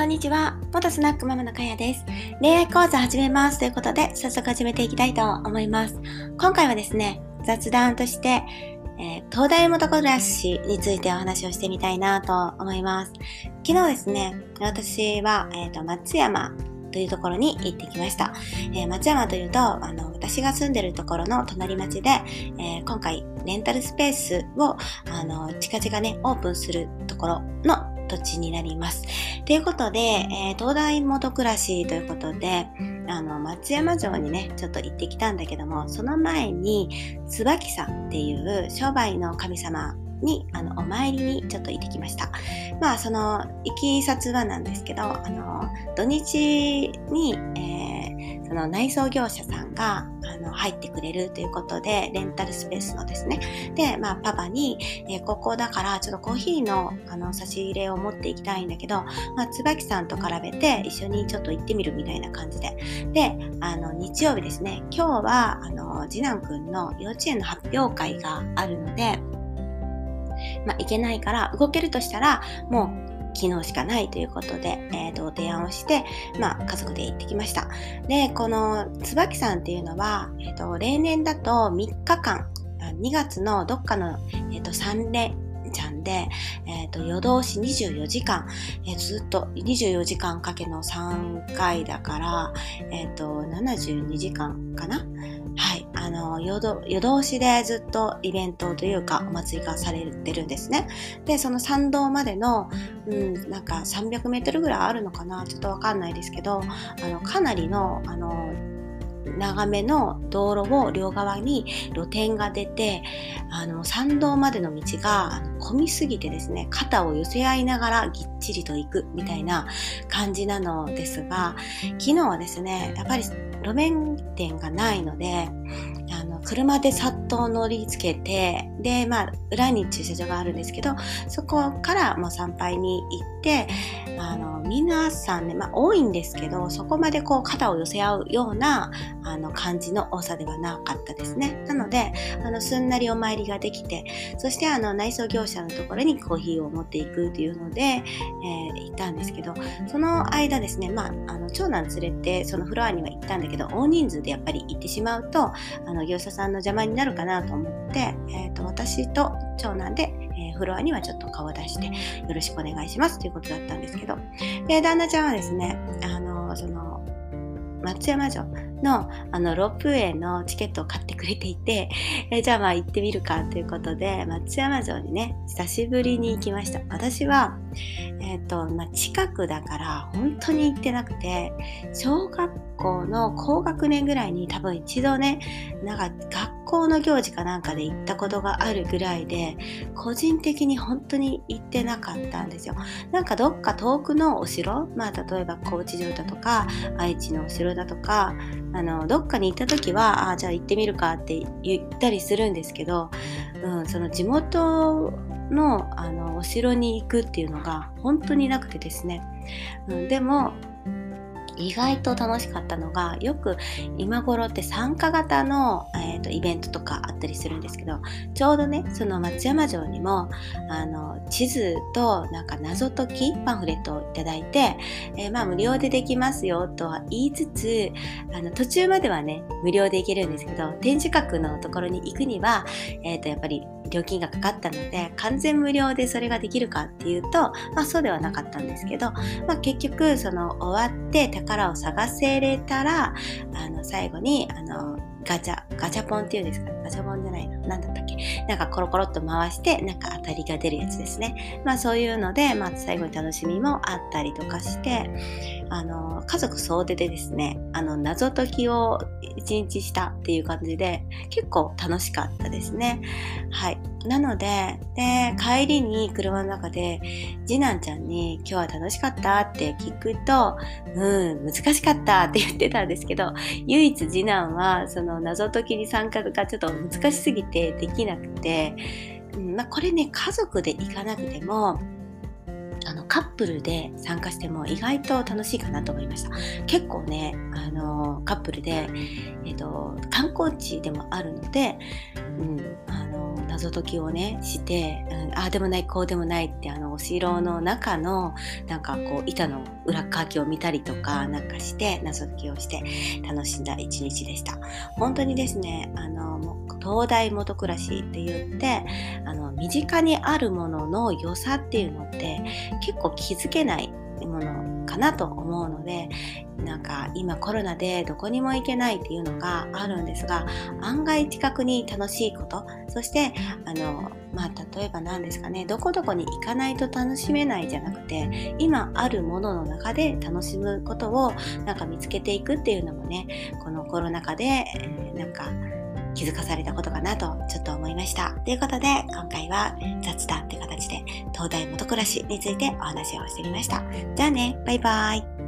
こんにちは。元スナックママのかやです。恋愛講座始めますということで、早速始めていきたいと思います。今回はですね、雑談として、えー、東大元暮らしについてお話をしてみたいなと思います。昨日ですね、私は、えーと、松山というところに行ってきました。えー、松山というと、あの、私が住んでるところの隣町で、えー、今回レンタルスペースを、あの、近々ね、オープンするところの土地になります。ということで、えー、東大元暮らしということで、あの、松山城にね、ちょっと行ってきたんだけども、その前に、椿さんっていう商売の神様にあのお参りにちょっと行ってきました。まあその行きさつはなんですけど、あの土日に、えー、その内装業者さんがあの入ってくれるということで、レンタルスペースのですね。で、まあ、パパに、えー、ここだから、ちょっとコーヒーのあの差し入れを持っていきたいんだけど、まあ、椿さんと比べて一緒にちょっと行ってみるみたいな感じで。で、あの、日曜日ですね、今日は、あの、次男くんの幼稚園の発表会があるので、まあ、行けないから動けるとしたらもう昨日しかないということで、えー、と提案をして、まあ、家族で行ってきました。で、この椿さんっていうのは、えー、と例年だと3日間、2月のどっかの、えー、と3連ちゃんで、えー、と夜通し24時間、えー、ずっと24時間かけの3回だから、えー、と72時間かな？の、夜通しでずっとイベントというか、お祭りがされてるんですね。で、その参道までの、うん、なんか300メートルぐらいあるのかな？ちょっとわかんないですけど、あの、かなりの、あの、長めの道路を両側に露店が出てあの参道までの道が混みすぎてですね肩を寄せ合いながらぎっちりと行くみたいな感じなのですが昨日はですねやっぱり路面店がないので車でさっと乗りつけてでまあ裏に駐車場があるんですけどそこからもう参拝に行ってあの皆さんね、まあ、多いんですけどそこまでこう肩を寄せ合うようなあの感じの多さではなかったですね。なのであのすんなりお参りができてそしてあの内装業者のところにコーヒーを持っていくというので、えー、行ったんですけどその間ですね、まあ、あの長男連れてそのフロアには行ったんだけど大人数でやっぱり行ってしまうとあの業者さんの邪魔になるかなと思って、えーと、私と長男で、フロアにはちょっと顔を出してよろしくお願いします。ということだったんですけど。で旦那ちゃんはですねあのその松山城のあのロープウェイのチケットを買ってくれていて、えじゃあまあ行ってみるかということで松山城にね久しぶりに行きました。私は、えーとまあ、近くだから本当に行ってなくて小学校の高学年ぐらいに多分一度ねなんか学校の行事かなんかで行ったことがあるぐらいで個人的に本当に行ってなかったんですよ。なんかどっか遠くのお城まあ例えば高知城だとか愛知のお城だとかあのどっかに行った時はあじゃあ行ってみるかって言ったりするんですけど、うん、その地元のあのお城に行くっていうのが本当になくてですね、うん、でも意外と楽しかったのがよく今頃って参加型の、えーと、イベントとかあったりするんですけどちょうどねその松山城にもあの地図となんか謎解きパンフレットをいただいて、えー、まあ無料でできますよとは言いつつあの途中まではね無料で行けるんですけど展示閣のところに行くには、えーとやっぱり料金がかかったので完全無料でそれができるかっていうと、まあ、そうではなかったんですけど、まあ、結局その終わって宝を探せれたらあの最後にあのガチャ、ガチャポンっていうんですかガチャポンじゃないの何だったっけ？なんかコロコロっと回して、なんか当たりが出るやつですね。まあそういうので、まあ最後に楽しみもあったりとかして、あの、家族総出でですね、あの、謎解きを一日したっていう感じで、結構楽しかったですね。はい。なので、で、帰りに車の中で、次男ちゃんに今日は楽しかったって聞くと、うん、難しかったって言ってたんですけど、唯一次男は、その謎解きに参加がちょっと難しすぎてできなくて、うんまあ、これね、家族で行かなくても、あのカップルで参加しても意外と楽しいかなと思いました。結構ねあのカップルで、えっと、観光地でもあるので、うん、あの謎解きをねして、うん、ああでもないこうでもないってあのお城の中のなんかこう板の裏書きを見たりとかなんかして謎解きをして楽しんだ一日でした。本当にですねあの東大元暮らしって言ってあの身近にあるものの良さっていうのって結構気づけないものかなと思うのでなんか今コロナでどこにも行けないっていうのがあるんですが案外近くに楽しいことそしてあのまあ例えば何ですかねどこどこに行かないと楽しめないじゃなくて今あるものの中で楽しむことをなんか見つけていくっていうのもねこのコロナ禍で、え、なんか気づかされたことかなとちょっと思いました。ということで今回は雑談って形で東大元暮らしについてお話をしてみました。じゃあね、バイバーイ。